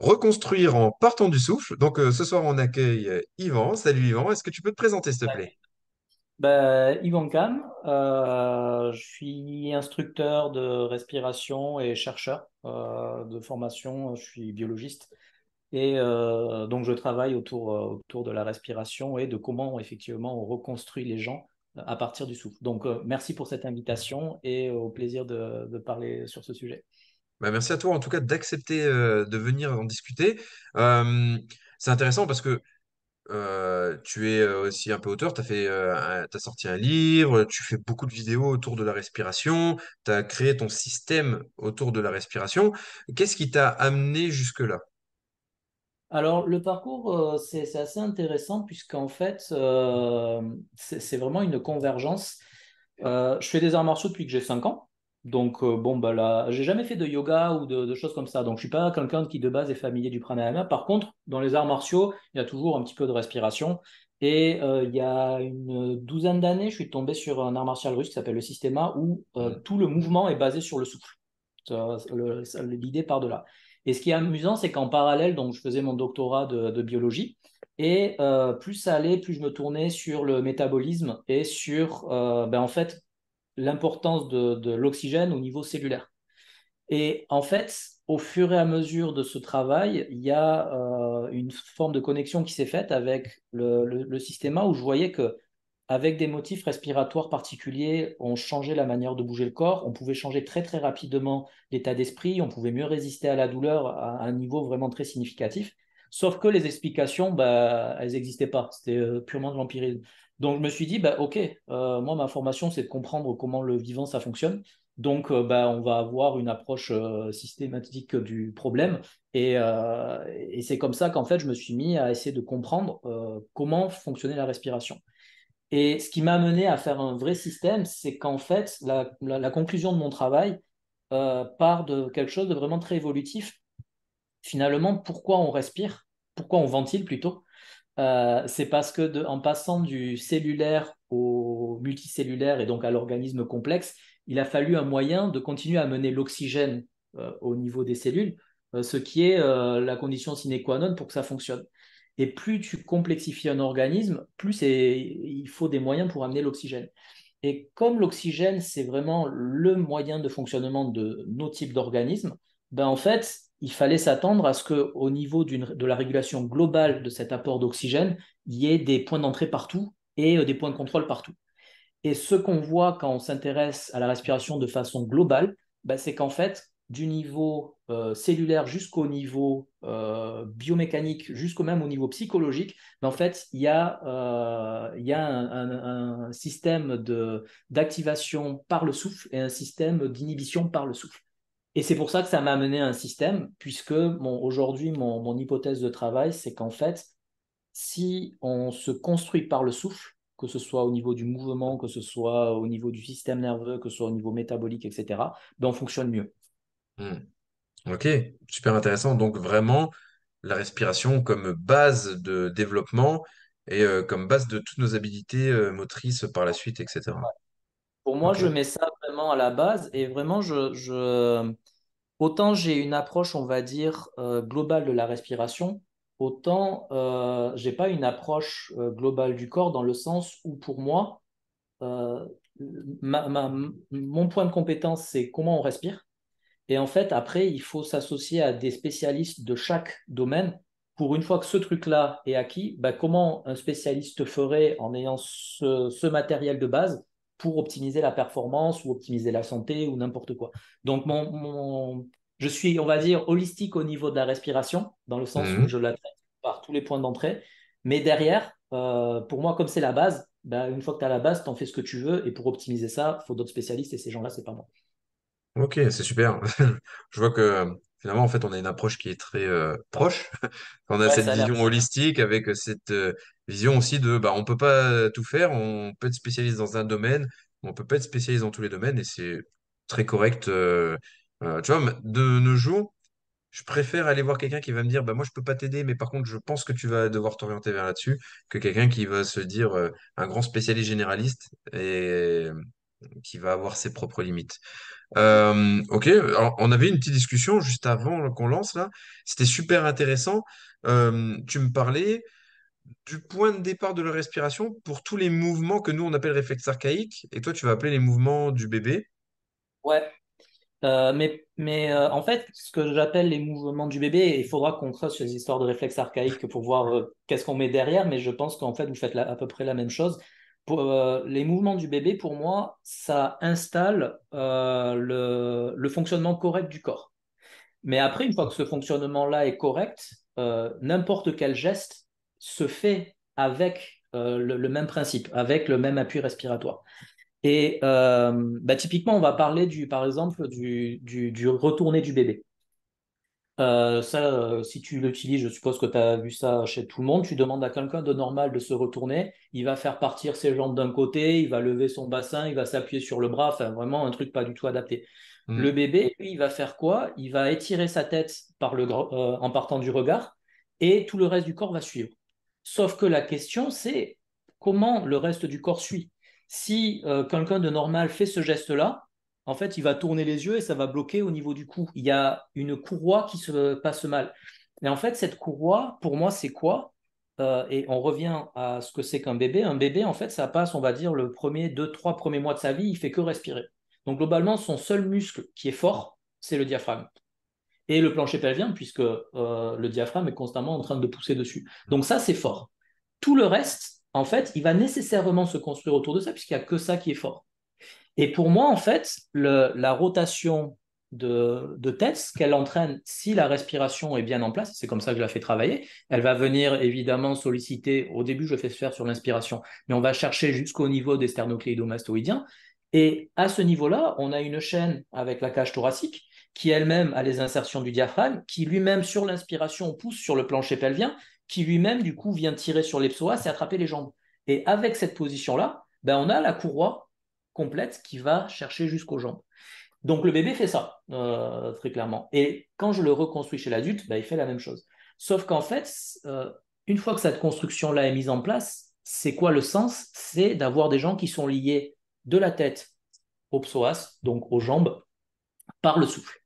reconstruire en partant du souffle. Donc euh, ce soir, on accueille euh, Yvan. Salut Yvan, est-ce que tu peux te présenter, s'il te plaît? Ben, Yvan Kam, euh, je suis instructeur de respiration et chercheur de formation. Je suis biologiste et donc je travaille autour, autour de la respiration et de comment effectivement on reconstruit les gens à partir du souffle. Donc merci pour cette invitation et au plaisir de, de parler sur ce sujet. Bah, merci à toi en tout cas d'accepter euh, de venir en discuter. C'est intéressant parce que euh, tu es euh, aussi un peu auteur, tu as sorti un livre, tu fais beaucoup de vidéos autour de la respiration, tu as créé ton système autour de la respiration. Qu'est-ce qui t'a amené jusque-là? Alors, le parcours, c'est assez intéressant puisqu'en fait, c'est vraiment une convergence. Je fais des arts martiaux depuis que j'ai 5 ans. Donc, euh, bon, bah là, j'ai jamais fait de yoga ou de, de choses comme ça. Donc, je suis pas quelqu'un qui, de base, est familier du pranayama. Par contre, dans les arts martiaux, il y a toujours un petit peu de respiration. Et euh, il y a une douzaine d'années, je suis tombé sur un art martial russe qui s'appelle le Systema où euh, tout le mouvement est basé sur le souffle. L'idée part de là. Et ce qui est amusant, c'est qu'en parallèle, donc, je faisais mon doctorat de, de biologie. Et plus ça allait, plus je me tournais sur le métabolisme et sur, ben, en fait, l'importance de, l'oxygène au niveau cellulaire. Et en fait, au fur et à mesure de ce travail, il y a euh, une forme de connexion qui s'est faite avec le, le, système où je voyais que avec des motifs respiratoires particuliers, on changeait la manière de bouger le corps, on pouvait changer très très rapidement l'état d'esprit, on pouvait mieux résister à la douleur à un niveau vraiment très significatif. Sauf que les explications, bah, elles n'existaient pas, c'était euh, purement de l'empirisme. Donc je me suis dit, bah, ok, euh, moi ma formation c'est de comprendre comment le vivant ça fonctionne. Donc euh, bah, on va avoir une approche systématique du problème. Et, c'est comme ça qu'en fait je me suis mis à essayer de comprendre comment fonctionnait la respiration. Et ce qui m'a amené à faire un vrai système, c'est qu'en fait, la, la- conclusion de mon travail part de quelque chose de vraiment très évolutif. Finalement, pourquoi on respire? Pourquoi on ventile plutôt? Euh, c'est parce que en passant du cellulaire au multicellulaire et donc à l'organisme complexe, il a fallu un moyen de continuer à mener l'oxygène euh, au niveau des cellules, euh, ce qui est la condition sine qua non pour que ça fonctionne. Et plus tu complexifies un organisme, plus il faut des moyens pour amener l'oxygène. Et comme l'oxygène, c'est vraiment le moyen de fonctionnement de nos types d'organismes, ben en fait, il fallait s'attendre à ce qu'au niveau de la régulation globale de cet apport d'oxygène, il y ait des points d'entrée partout et euh, des points de contrôle partout. Et ce qu'on voit quand on s'intéresse à la respiration de façon globale, ben, c'est qu'en fait, du niveau euh, cellulaire jusqu'au niveau euh, biomécanique, jusqu'au même au niveau psychologique, ben, en fait, il y a, un, système d'activation par le souffle et un système d'inhibition par le souffle. Et c'est pour ça que ça m'a amené à un système, puisque mon, aujourd'hui, mon, mon hypothèse de travail, c'est qu'en fait, si on se construit par le souffle, que ce soit au niveau du mouvement, que ce soit au niveau du système nerveux, que ce soit au niveau métabolique, etc., ben on fonctionne mieux. Mm. Ok, super intéressant. Donc vraiment, la respiration comme base de développement et euh, comme base de toutes nos habilités euh, motrices par la suite, etc. Pour moi, je mets ça à la base et vraiment, je, autant j'ai une approche, on va dire, euh, globale de la respiration, autant euh, j'ai pas une approche euh, globale du corps dans le sens où pour moi, euh, ma- mon point de compétence, c'est comment on respire. Et en fait, après, il faut s'associer à des spécialistes de chaque domaine pour une fois que ce truc-là est acquis, bah, comment un spécialiste ferait en ayant ce matériel de base pour optimiser la performance ou optimiser la santé ou n'importe quoi. Donc, mon, mon- je suis, on va dire, holistique au niveau de la respiration, dans le sens où Mhm. je la traite par tous les points d'entrée. Mais derrière, euh, pour moi, comme c'est la base, bah, une fois que tu as la base, tu en fais ce que tu veux. Et pour optimiser ça, il faut d'autres spécialistes et ces gens-là, c'est pas moi. Ok, c'est super. Je vois que finalement, en fait, on a une approche qui est très euh, proche. On a Ouais, cette vision holistique avec cette euh, vision aussi de, bah, on peut pas tout faire, on peut être spécialiste dans un domaine, on peut pas être spécialiste dans tous les domaines et c'est très correct. euh, euh, tu vois, de nos jours, je préfère aller voir quelqu'un qui va me dire, bah, moi, je peux pas t'aider, mais par contre, je pense que tu vas devoir t'orienter vers là-dessus, que quelqu'un qui va se dire euh, un grand spécialiste généraliste et qui va avoir ses propres limites. Ok, on avait une petite discussion juste avant qu'on lance là. C'était super intéressant. Tu me parlais du point de départ de la respiration pour tous les mouvements que nous on appelle réflexes archaïques, et toi tu vas appeler les mouvements du bébé. Ouais. Euh, mais mais euh, en fait, ce que j'appelle les mouvements du bébé, il faudra qu'on creuse les histoires de réflexes archaïques pour voir euh, qu'est-ce qu'on met derrière, mais je pense qu'en fait, vous faites à peu près la même chose. Pour, les mouvements du bébé, pour moi, ça installe le, fonctionnement correct du corps. Mais après, une fois que ce fonctionnement-là est correct, n'importe quel geste se fait avec euh, le, le même principe, avec le même appui respiratoire. Et euh, bah, typiquement, on va parler du, par exemple du, du, du retourné du bébé. Euh, ça, si tu l'utilises, je suppose que tu as vu ça chez tout le monde, tu demandes à quelqu'un de normal de se retourner, il va faire partir ses jambes d'un côté, il va lever son bassin, il va s'appuyer sur le bras, enfin vraiment un truc pas du tout adapté. Le Hmm. bébé, lui, il va faire quoi? Il va étirer sa tête par le, en partant du regard et tout le reste du corps va suivre. Sauf que la question, c'est comment le reste du corps suit. Si euh, quelqu'un de normal fait ce geste-là, en fait, il va tourner les yeux et ça va bloquer au niveau du cou. Il y a une courroie qui se passe mal. Et en fait, cette courroie, pour moi, c'est quoi? Euh, et on revient à ce que c'est qu'un bébé. Un bébé, en fait, ça passe, on va dire, le premier, deux, trois premiers mois de sa vie, il fait que respirer. Donc, globalement, son seul muscle qui est fort, c'est le diaphragme. Et le plancher pelvien, puisque euh, le diaphragme est constamment en train de pousser dessus. Donc, ça, c'est fort. Tout le reste, en fait, il va nécessairement se construire autour de ça, puisqu'il n'y a que ça qui est fort. Et pour moi, en fait, la rotation de, tête, ce qu'elle entraîne, si la respiration est bien en place, c'est comme ça que je la fais travailler, elle va venir évidemment solliciter, au début je fais faire sur l'inspiration, mais on va chercher jusqu'au niveau des sternocléidomastoïdiens. Et à ce niveau-là, on a une chaîne avec la cage thoracique qui elle-même a les insertions du diaphragme, qui lui-même sur l'inspiration pousse sur le plancher pelvien, qui lui-même du coup vient tirer sur les psoas et attraper les jambes. Et avec cette position-là, ben, on a la courroie complète qui va chercher jusqu'aux jambes. Donc le bébé fait ça, euh, très clairement. Et quand je le reconstruis chez l'adulte, bah, il fait la même chose. Sauf qu'en fait, euh, une fois que cette construction-là est mise en place, c'est quoi le sens? C'est d'avoir des gens qui sont liés de la tête au psoas, donc aux jambes, par le souffle.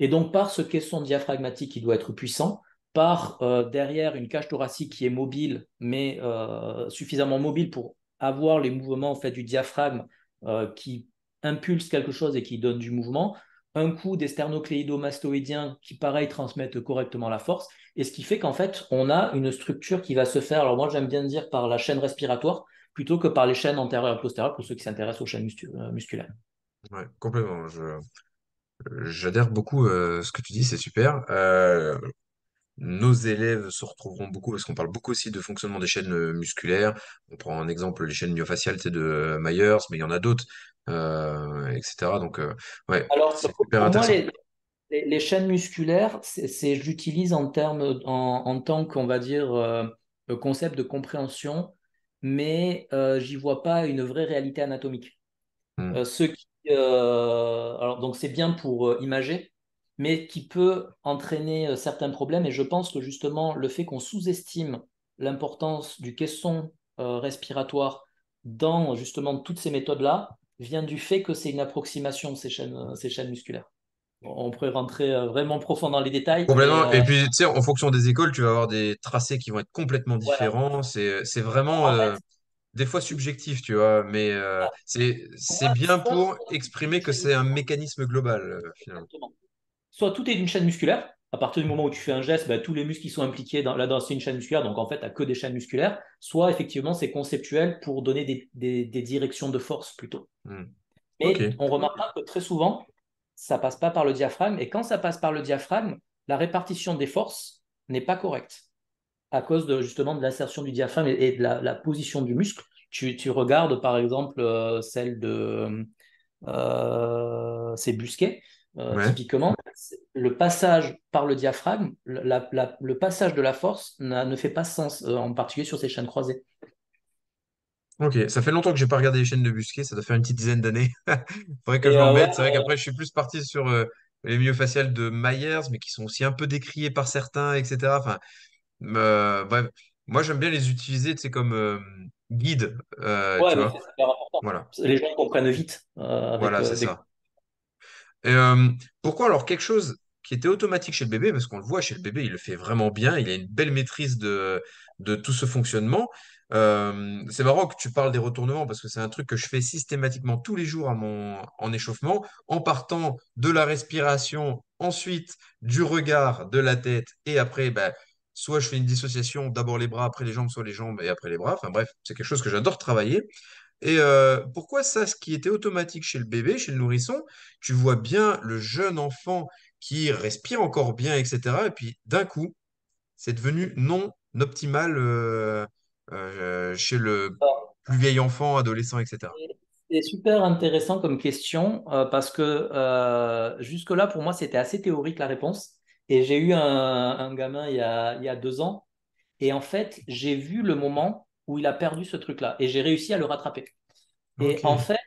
Et donc par ce caisson diaphragmatique qui doit être puissant, par euh, derrière une cage thoracique qui est mobile, mais euh, suffisamment mobile pour avoir les mouvements en fait, du diaphragme euh, qui impulse quelque chose et qui donne du mouvement, un coup des sternocléidomastoïdiens qui, pareil, transmettent correctement la force, et ce qui fait qu'en fait, on a une structure qui va se faire, alors moi j'aime bien dire par la chaîne respiratoire, plutôt que par les chaînes antérieures et postérieures pour ceux qui s'intéressent aux chaînes muscu- musculaires. Ouais, complètement. J'adhère beaucoup euh, ce que tu dis, c'est super. Euh, nos élèves se retrouveront beaucoup parce qu'on parle beaucoup aussi de fonctionnement des chaînes euh, musculaires. On prend un exemple, les chaînes myofasciales, c'est de euh, Myers, mais il y en a d'autres, euh, etc. Donc, ouais, Alors, c'est super pour moi, intéressant. les, les- les chaînes musculaires, c'est, c'est- je l'utilise en termes, en, en tant qu'on va dire, euh, euh, concept de compréhension, mais euh, j'y vois pas une vraie réalité anatomique. Hmm. Euh, ce qui, euh, alors, donc c'est bien pour euh, imager, mais qui peut entraîner euh, certains problèmes. Et je pense que justement, le fait qu'on sous-estime l'importance du caisson respiratoire dans justement toutes ces méthodes-là vient du fait que c'est une approximation de ces chaînes, ces chaînes musculaires. On pourrait rentrer vraiment profond dans les détails, Complètement. Et puis, tu sais, en fonction des écoles, tu vas avoir des tracés qui vont être complètement différents. C'est, c'est vraiment En fait, des fois subjectif, tu vois, mais euh, c'est, pour c'est bien pour exprimer que c'est un mécanisme global, euh, finalement. exactement. soit tout est une chaîne musculaire. À partir du moment où tu fais un geste, bah, tous les muscles qui sont impliqués dans, là-dedans, c'est une chaîne musculaire. Donc, en fait, tu n'as que des chaînes musculaires. Soit, effectivement, c'est conceptuel pour donner des, des- des directions de force plutôt. Ok. Mais on remarquera que très souvent, ça passe pas par le diaphragme. Et quand ça passe par le diaphragme, la répartition des forces n'est pas correcte à cause de, justement de l'insertion du diaphragme et, et de la, la position du muscle. Tu, tu regardes, par exemple, euh, celle de euh, c'est Busquet, euh, Ouais. typiquement, le passage par le diaphragme, la- la- le passage de la force ne fait pas sens, euh, en particulier sur ces chaînes croisées. Ok. Ça fait longtemps que j'ai pas regardé les chaînes de Busquet. Ça doit faire une petite dizaine d'années. Faudrait que je Et m'en ouais, mette. C'est vrai qu'après, je suis plus parti sur les myofasciales de Myers, mais qui sont aussi un peu décriés par certains, etc. Enfin, euh, bref. Moi, j'aime bien les utiliser, sais, comme euh, guide, euh, ouais, tu vois. c'est super important. Voilà. Les gens comprennent vite euh, avec Voilà, euh, c'est des... ça. Et, pourquoi alors quelque chose qui était automatique chez le bébé, parce qu'on le voit chez le bébé, il le fait vraiment bien, il a une belle maîtrise de, de tout ce fonctionnement. Euh, c'est marrant que tu parles des retournements parce que c'est un truc que je fais systématiquement tous les jours à mon, en échauffement, en partant de la respiration, ensuite du regard, de la tête, et après, ben, soit je fais une dissociation, d'abord les bras, après les jambes, soit les jambes et après les bras. Enfin bref, c'est quelque chose que j'adore travailler. Et euh, pourquoi ça, ce qui était automatique chez le bébé, chez le nourrisson, tu vois bien le jeune enfant qui respire encore bien, etc. Et puis d'un coup, c'est devenu non optimal euh, euh, chez le plus vieil enfant, adolescent, etc. C'est super intéressant comme question parce que jusque-là, pour moi, c'était assez théorique la réponse. Et j'ai eu un, un gamin il y a, il y a deux ans. Et en fait, j'ai vu le moment où il a perdu ce truc-là. Et j'ai réussi à le rattraper. Et en fait,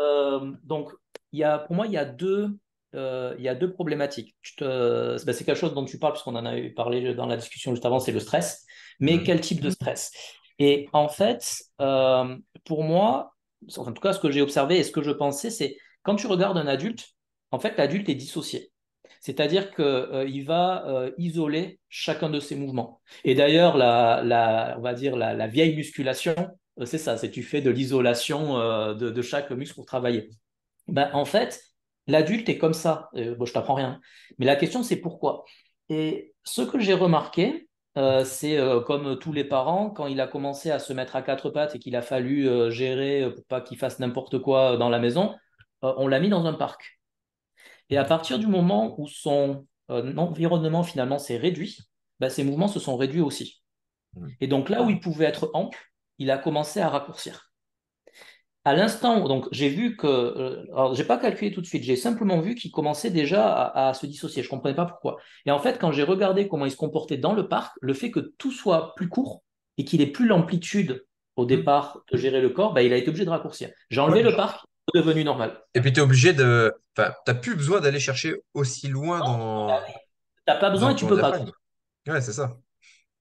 euh, donc, il y a, pour moi, il y a deux, euh, il y a deux problématiques. Ben, c'est quelque chose dont tu parles, puisqu'on en a eu parlé dans la discussion juste avant, c'est le stress. Mais quel type de stress? Et en fait, euh, pour moi, en tout cas, ce que j'ai observé et ce que je pensais, c'est quand tu regardes un adulte, en fait, l'adulte est dissocié. C'est-à-dire qu'il va euh, isoler chacun de ses mouvements. Et d'ailleurs, la, on va dire la, vieille musculation, euh, c'est ça, c'est tu fais de l'isolation euh, de, chaque muscle pour travailler. Ben, en fait, l'adulte est comme ça. Euh, bon, je t'apprends rien. Mais la question, c'est pourquoi? Et ce que j'ai remarqué, euh, c'est euh, comme tous les parents, quand il a commencé à se mettre à quatre pattes et qu'il a fallu euh, gérer euh, pour pas qu'il fasse n'importe quoi dans la maison, euh, on l'a mis dans un parc. Et à partir du moment où son euh, environnement finalement s'est réduit, ben, ses mouvements se sont réduits aussi. Mhm. Et donc là où il pouvait être ample, il a commencé à raccourcir. À l'instant, donc j'ai vu que, euh, alors j'ai pas calculé tout de suite, j'ai simplement vu qu'il commençait déjà à, à se dissocier. Je comprenais pas pourquoi. Et en fait, quand j'ai regardé comment il se comportait dans le parc, le fait que tout soit plus court et qu'il ait plus l'amplitude au Mhm. départ de gérer le corps, ben, il a été obligé de raccourcir. J'ai Ouais. enlevé le parc, c'est devenu normal. Et puis tu es obligé de... Enfin, t'as plus besoin d'aller chercher aussi loin dans, T'as pas besoin et tu peux pas. Ouais, c'est ça.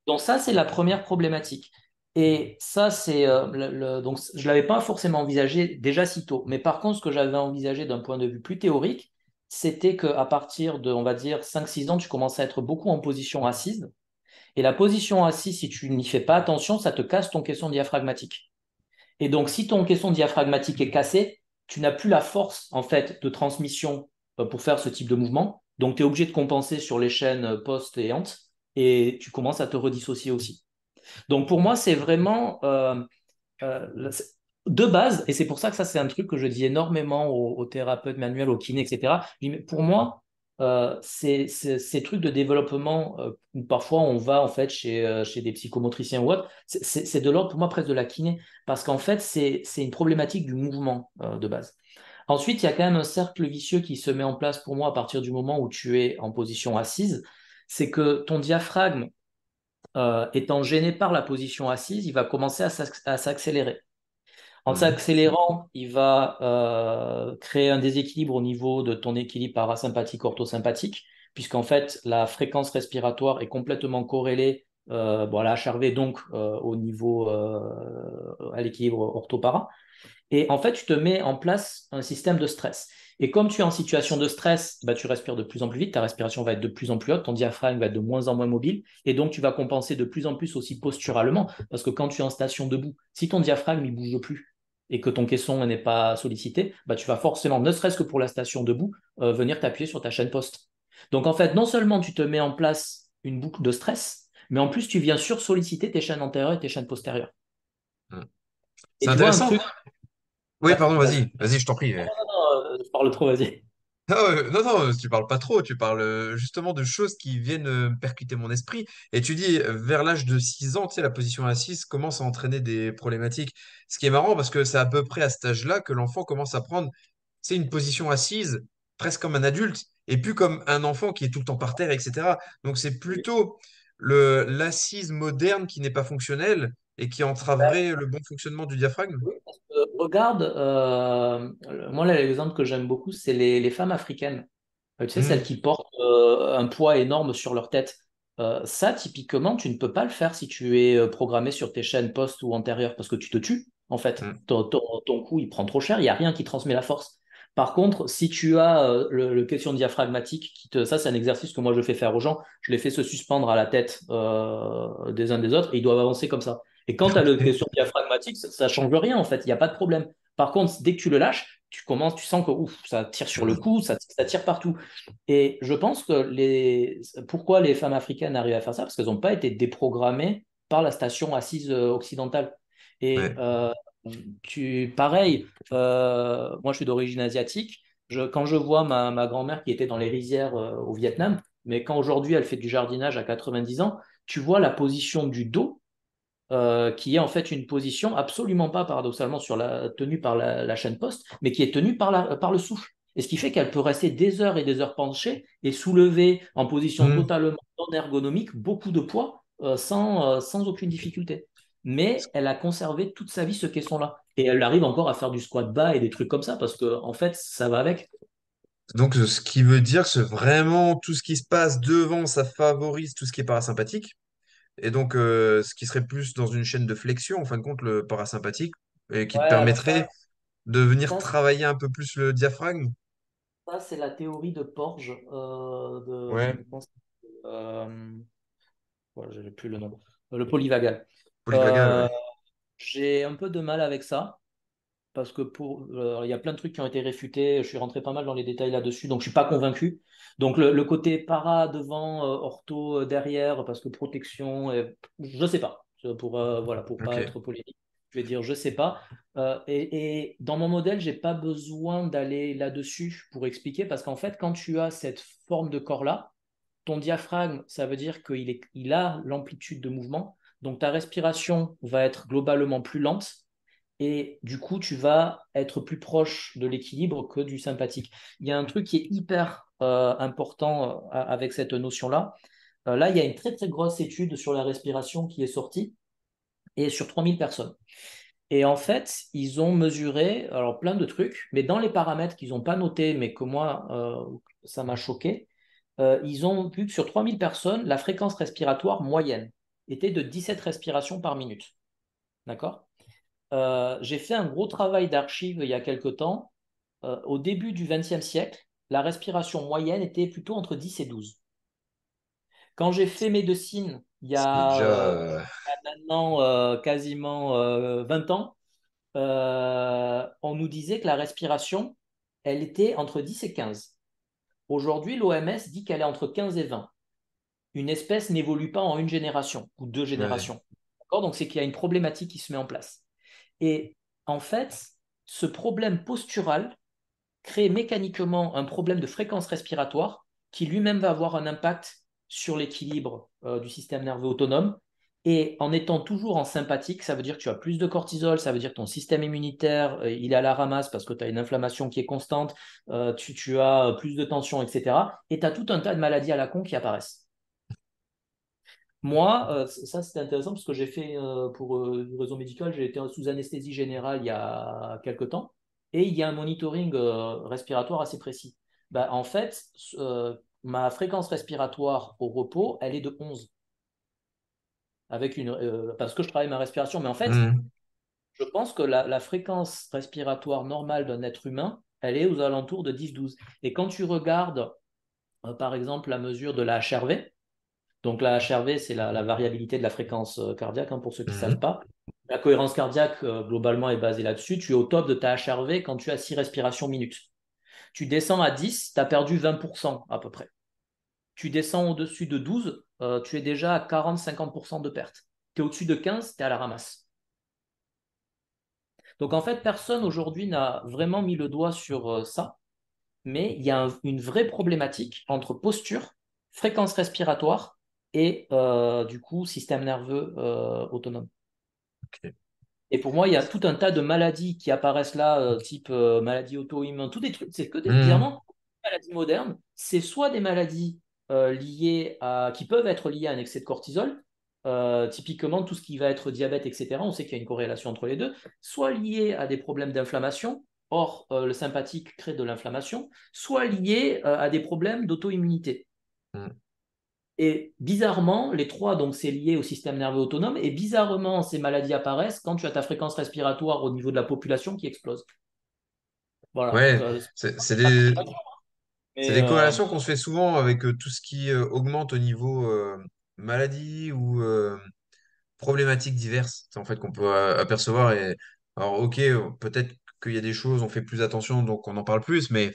Donc ça, c'est la première problématique. Et ça, c'est euh, le, le- donc je l'avais pas forcément envisagé déjà si tôt. Mais par contre, ce que j'avais envisagé d'un point de vue plus théorique, c'était qu'à partir de, on va dire, cinq six ans, tu commences à être beaucoup en position assise. Et la position assise, si tu n'y fais pas attention, ça te casse ton caisson diaphragmatique. Et donc, si ton caisson diaphragmatique est cassé, tu n'as plus la force, en fait, de transmission euh, pour faire ce type de mouvement. Donc, tu es obligé de compenser sur les chaînes euh, post et hantes et tu commences à te redissocier aussi. Donc pour moi, c'est vraiment euh, de base, et c'est pour ça que ça, c'est un truc que je dis énormément aux, thérapeutes manuels, aux kinés, etc. Pour moi, euh, ces trucs de développement euh, parfois on va en fait chez, euh, des psychomotriciens ou autres, c'est de l'ordre pour moi presque de la kiné, parce qu'en fait, c'est une problématique du mouvement de base. Ensuite, il y a quand même un cercle vicieux qui se met en place pour moi à partir du moment où tu es en position assise, c'est que ton diaphragme étant gêné par la position assise, il va commencer à s'accélérer. En s'accélérant, il va euh, créer un déséquilibre au niveau de ton équilibre parasympathique orthosympathique, puisqu'en fait, la fréquence respiratoire est complètement corrélée euh, bon, à la HRV, donc euh, au niveau euh, à l'équilibre orthopara. Et en fait, tu te mets en place un système de stress. Et comme tu es en situation de stress, bah, tu respires de plus en plus vite, ta respiration va être de plus en plus haute, ton diaphragme va être de moins en moins mobile, et donc tu vas compenser de plus en plus aussi posturalement, parce que quand tu es en station debout, si ton diaphragme ne bouge plus et que ton caisson n'est pas sollicité, bah, tu vas forcément, ne serait-ce que pour la station debout, euh, venir t'appuyer sur ta chaîne poste. Donc en fait, non seulement tu te mets en place une boucle de stress, mais en plus tu viens sur-solliciter tes chaînes antérieures et tes chaînes postérieures. Mhm. C'est vois intéressant. truc, Oui, pardon, vas-y, vas-y, je t'en prie. euh, je parle trop, vas-y. Non, euh, non, non, tu parles pas trop, tu parles euh, justement de choses qui viennent euh, percuter mon esprit. Et tu dis, euh, vers l'âge de 6 ans, tu sais, la position assise commence à entraîner des problématiques. Ce qui est marrant parce que c'est à peu près à cet âge-là que l'enfant commence à prendre, c'est une position assise, presque comme un adulte, et plus comme un enfant qui est tout le temps par terre, etc. Donc c'est plutôt le, l'assise moderne qui n'est pas fonctionnelle et qui entraverait le bon fonctionnement du diaphragme. Oui, parce que regarde, euh, moi l'exemple que j'aime beaucoup, c'est les, les femmes africaines. Euh, tu sais, celles Hmm, qui portent euh, un poids énorme sur leur tête. Euh, ça, typiquement, tu ne peux pas le faire si tu es programmé sur tes chaînes post ou antérieures, parce que tu te tues, en fait. hmm, Ton, ton, ton cou, il prend trop cher, il n'y a rien qui transmet la force. Par contre, si tu as le, question diaphragmatique, qui te, ça c'est un exercice que moi je fais faire aux gens, je les fais se suspendre à la tête euh, des uns des autres et ils doivent avancer comme ça. Et quand tu as le question diaphragmatique, ça ne change rien en fait, il n'y a pas de problème. Par contre, dès que tu le lâches, tu commences, tu sens que ouf, ça tire sur le cou, ça, tire partout. Et je pense que les, pourquoi les femmes africaines arrivent à faire ça? Parce qu'elles n'ont pas été déprogrammées par la station assise euh, occidentale. Et tu, pareil, euh, moi je suis d'origine asiatique. Je, quand je vois ma, ma grand-mère qui était dans les rizières euh, au Vietnam, mais quand aujourd'hui elle fait du jardinage à 90 ans, tu vois la position du dos, euh, qui est en fait une position absolument pas paradoxalement sur la, tenue par la, chaîne poste, mais qui est tenue par, la, par le souffle. Et ce qui fait qu'elle peut rester des heures et des heures penchée et soulever en position mmh. totalement non ergonomique beaucoup de poids sans, sans aucune difficulté mais elle a conservé toute sa vie ce caisson-là. Et elle arrive encore à faire du squat bas et des trucs comme ça, parce que en fait, ça va avec. Donc, ce qui veut dire que vraiment tout ce qui se passe devant, ça favorise tout ce qui est parasympathique. Et donc, euh, ce qui serait plus dans une chaîne de flexion, en fin de compte, le parasympathique, et qui te permettrait de venir travailler un peu plus le diaphragme. Ça, c'est la théorie de Porge. Euh, de, ouais. Euh, plus le nom. Le polyvagal. Euh, j'ai un peu de mal avec ça parce que pour euh, il y a plein de trucs qui ont été réfutés. Je suis rentré pas mal dans les détails là-dessus, donc je suis pas convaincu. Donc le, côté para devant, euh, ortho derrière, parce que protection, et, je sais pas. Pour voilà, pour pas être polémique, je vais dire je sais pas. Et, et, dans mon modèle, j'ai pas besoin d'aller là-dessus pour expliquer, parce qu'en fait, quand tu as cette forme de corps là, ton diaphragme, ça veut dire qu'il est, il a l'amplitude de mouvement. Donc ta respiration va être globalement plus lente et du coup tu vas être plus proche de l'équilibre que du sympathique. Il y a un truc qui est hyper euh, important euh, avec cette notion-là. Euh, là, il y a une très très grosse étude sur la respiration qui est sortie et sur 3000 personnes. Et en fait, ils ont mesuré alors plein de trucs, mais dans les paramètres qu'ils n'ont pas notés, mais que moi, ça m'a choqué, ils ont vu que sur 3000 personnes, la fréquence respiratoire moyenne, était de 17 respirations par minute. D'accord? Euh, J'ai fait un gros travail d'archives il y a quelque temps. Euh, au début du XXe siècle, la respiration moyenne était plutôt entre 10 et 12. Quand j'ai fait médecine, il y a, euh, maintenant quasiment 20 ans, on nous disait que la respiration, elle était entre 10 et 15. Aujourd'hui, l'OMS dit qu'elle est entre 15 et 20 une espèce n'évolue pas en une génération ou deux générations. Donc, c'est qu'il y a une problématique qui se met en place. Et en fait, ce problème postural crée mécaniquement un problème de fréquence respiratoire qui lui-même va avoir un impact sur l'équilibre euh, du système nerveux autonome. Et en étant toujours en sympathique, ça veut dire que tu as plus de cortisol, ça veut dire que ton système immunitaire, euh, il est à la ramasse parce que tu as une inflammation qui est constante, euh, tu, tu, as plus de tension, etc. Et tu as tout un tas de maladies à la con qui apparaissent. Moi, euh, ça c'était intéressant parce que j'ai fait euh, pour euh, le réseau médical, j'ai été sous anesthésie générale il y a quelques temps et il y a un monitoring respiratoire assez précis. Bah, en fait, ma fréquence respiratoire au repos, elle est de 11. Avec une, parce que je travaille ma respiration, mais en fait, mmh. je pense que la, la fréquence respiratoire normale d'un être humain, elle est aux alentours de 10-12. Et quand tu regardes, par exemple, la mesure de la HRV, donc la HRV, c'est la, variabilité de la fréquence euh, cardiaque, hein, pour ceux qui ne mhm. savent pas. La cohérence cardiaque, euh, globalement, est basée là-dessus. Tu es au top de ta HRV quand tu as 6 respirations minutes. Tu descends à 10, tu as perdu 20% à peu près. Tu descends au-dessus de 12, euh, tu es déjà à 40-50% de perte. Tu es au-dessus de 15, tu es à la ramasse. Donc en fait, personne aujourd'hui n'a vraiment mis le doigt sur ça, mais il y a une vraie problématique entre posture, fréquence respiratoire et euh, du coup système nerveux euh, autonome. Et pour moi, il y a tout un tas de maladies qui apparaissent là, euh, type maladie auto-immune, tous des trucs, c'est que des mmh. maladies modernes, c'est soit des maladies liées à, qui peuvent être liées à un excès de cortisol, typiquement tout ce qui va être diabète, etc. On sait qu'il y a une corrélation entre les deux, soit liées à des problèmes d'inflammation, or le sympathique crée de l'inflammation, soit liées à des problèmes d'auto-immunité. Mmh. Et bizarrement, les trois, donc c'est lié au système nerveux autonome, et bizarrement, ces maladies apparaissent quand tu as ta fréquence respiratoire au niveau de la population qui explose. Voilà. Ouais, Euh, c'est c'est des, des euh, corrélations qu'on se fait souvent avec euh, tout ce qui euh, augmente au niveau maladie ou problématiques diverses, en fait, qu'on peut apercevoir. Et, alors, ok, peut-être qu'il y a des choses, on fait plus attention, donc on en parle plus, mais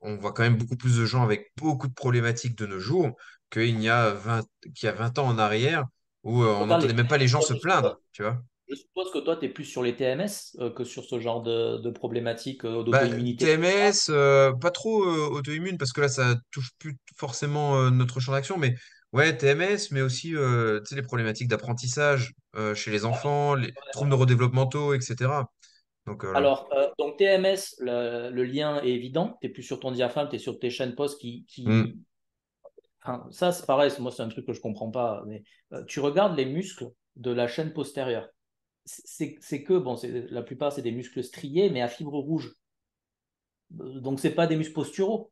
on voit quand même beaucoup plus de gens avec beaucoup de problématiques de nos jours qu'il y a 20 qu'il y a 20 ans en arrière où euh, on n'entendait même pas les gens se plaindre, tu vois. Je suppose que toi, tu es plus sur les TMS euh, que sur ce genre de, de problématiques euh, Bah, d'auto-immunité? TMS, euh, pas trop auto-immune parce que là, ça touche plus forcément notre champ d'action, mais ouais, TMS, mais aussi les problématiques d'apprentissage chez les enfants, les troubles neurodéveloppementaux, etc. Donc, euh. Alors, euh, donc TMS, le, le lien est évident. Tu n'es plus sur ton diaphragme, tu es sur tes chaînes postes qui. Mm, qui... Enfin, ça, c'est pareil, moi, c'est un truc que je ne comprends pas. Mais euh, tu regardes les muscles de la chaîne postérieure. C'est que, bon, la plupart, c'est des muscles striés, mais à fibres rouges. Euh, Donc, ce pas des muscles posturaux.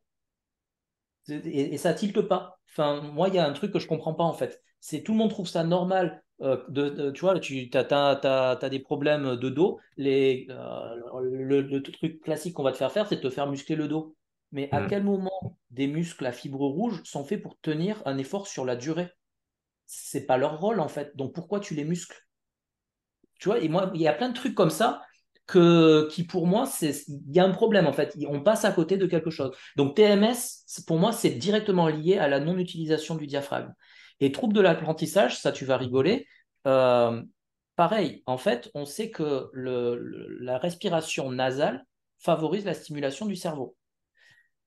Et, et ça tilte pas. Enfin, moi, il y a un truc que je comprends pas en fait. C'est tout le monde trouve ça normal. Euh, de, de- tu vois, tu as, des problèmes de dos. Les, euh, le, le truc classique qu'on va te faire faire, c'est de te faire muscler le dos. Mais à mm. quel moment des muscles à fibres rouges sont faits pour tenir un effort sur la durée? C'est pas leur rôle en fait. Donc pourquoi tu les muscles? Tu vois, et moi, il y a plein de trucs comme ça que, qui pour moi, c'est, il y a un problème en fait. On passe à côté de quelque chose. Donc TMS, pour moi, c'est directement lié à la non-utilisation du diaphragme. Et trouble de l'apprentissage, ça tu vas rigoler. Euh, pareil, en fait, on sait que le, le, la respiration nasale favorise la stimulation du cerveau.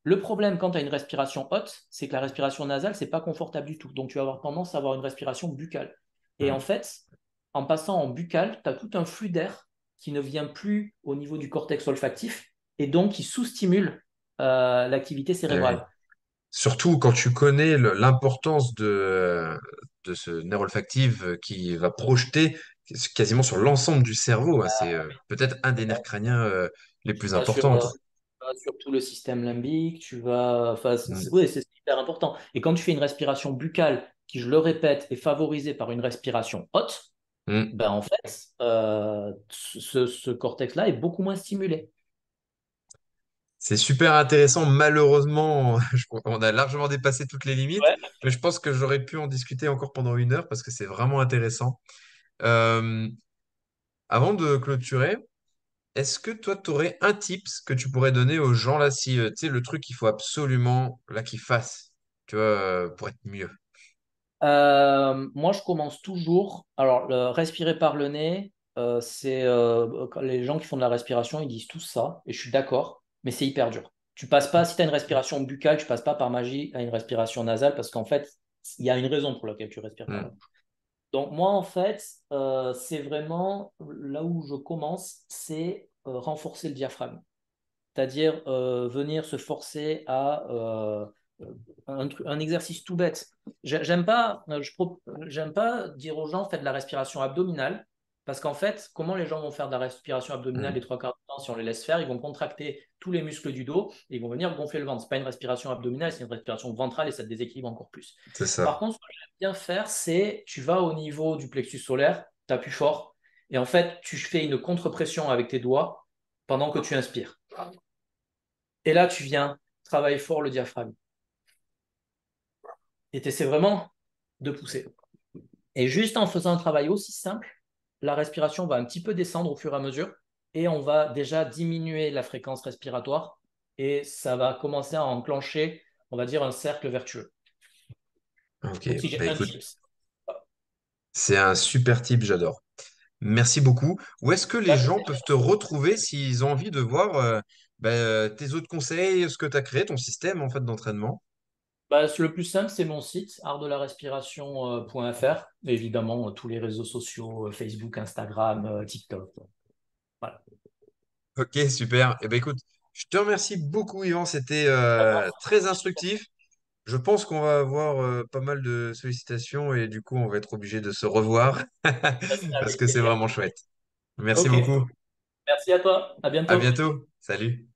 Le problème quand tu as une respiration haute, c'est que la respiration nasale, c'est pas confortable du tout. Donc tu vas avoir tendance à avoir une respiration buccale. Et en fait, en passant en buccal, tu as tout un flux d'air qui ne vient plus au niveau du cortex olfactif et donc qui sous-stimule euh, l'activité Eh cérébrale. Surtout quand tu connais le- l'importance de, de ce nerf olfactif euh, qui va projeter quasiment sur l'ensemble du cerveau. hein. C'est euh, peut-être un des nerfs crâniens euh, les Tu plus vas sur, importants. euh, tu vas sur tout le système limbique, tu vas. Enfin, c'est- c'est- Mm. oui, c'est hyper important. Et quand tu fais une respiration buccale qui, je le répète, est favorisée par une respiration haute, Mm. ben en fait, euh, ce, ce cortex-là est beaucoup moins stimulé. C'est super intéressant. Malheureusement, je crois qu'on a largement dépassé toutes les limites, Ouais. mais je pense que j'aurais pu en discuter encore pendant une heure parce que c'est vraiment intéressant. Euh, avant de clôturer, est-ce que toi, tu aurais un tips que tu pourrais donner aux gens là, si euh, tu sais, le truc qu'il faut absolument là qu'ils fassent, tu vois, euh, pour être mieux? Euh, moi, je commence toujours. Alors, le respirer par le nez, euh, c'est les gens qui font de la respiration, ils disent tous ça, et je suis d'accord, mais c'est hyper dur. Tu passes pas, si tu as une respiration buccale, tu passes pas par magie à une respiration nasale parce qu'en fait, il y a une raison pour laquelle tu respires par la Mm. bouche. Donc, moi, en fait, euh, c'est vraiment là où je commence, c'est euh, renforcer le diaphragme. C'est-à-dire euh, venir se forcer à un, exercice tout bête. J'ai- J'aime pas, j'aime pas dire aux gens faites de la respiration abdominale parce qu'en fait, comment les gens vont faire de la respiration abdominale Mm. les trois quarts si on les laisse faire Ils vont contracter tous les muscles du dos et ils vont venir gonfler le ventre. C'est pas une respiration abdominale, c'est une respiration ventrale et ça te déséquilibre encore plus. Par contre, ce que j'aime bien faire, c'est tu vas au niveau du plexus solaire, tu appuies fort et en fait, tu fais une contre-pression avec tes doigts pendant que tu inspires. Et là, tu viens travailler fort le diaphragme. Et tu essaies vraiment de pousser. Et juste en faisant un travail aussi simple, la respiration va un petit peu descendre au fur et à mesure et on va déjà diminuer la fréquence respiratoire et ça va commencer à enclencher, on va dire, un cercle vertueux. Ok, si bah c'est un super tip, j'adore. Merci beaucoup. Où est-ce que les gens peuvent te retrouver s'ils ont envie de voir euh, bah, euh, tes autres conseils, ce que tu as créé, ton système en fait d'entraînement? bah, le plus simple, c'est mon site, artdelarespiration.fr. Évidemment, euh, tous les réseaux sociaux, euh, Facebook, Instagram, euh, TikTok. Voilà. Ok, super. Eh ben écoute, je te remercie beaucoup, Yvan. C'était euh, très instructif. Je pense qu'on va avoir euh, pas mal de sollicitations et du coup, on va être obligé de se revoir parce que c'est vraiment chouette. Merci Ok, beaucoup. merci à toi. À À bientôt. bientôt. Salut.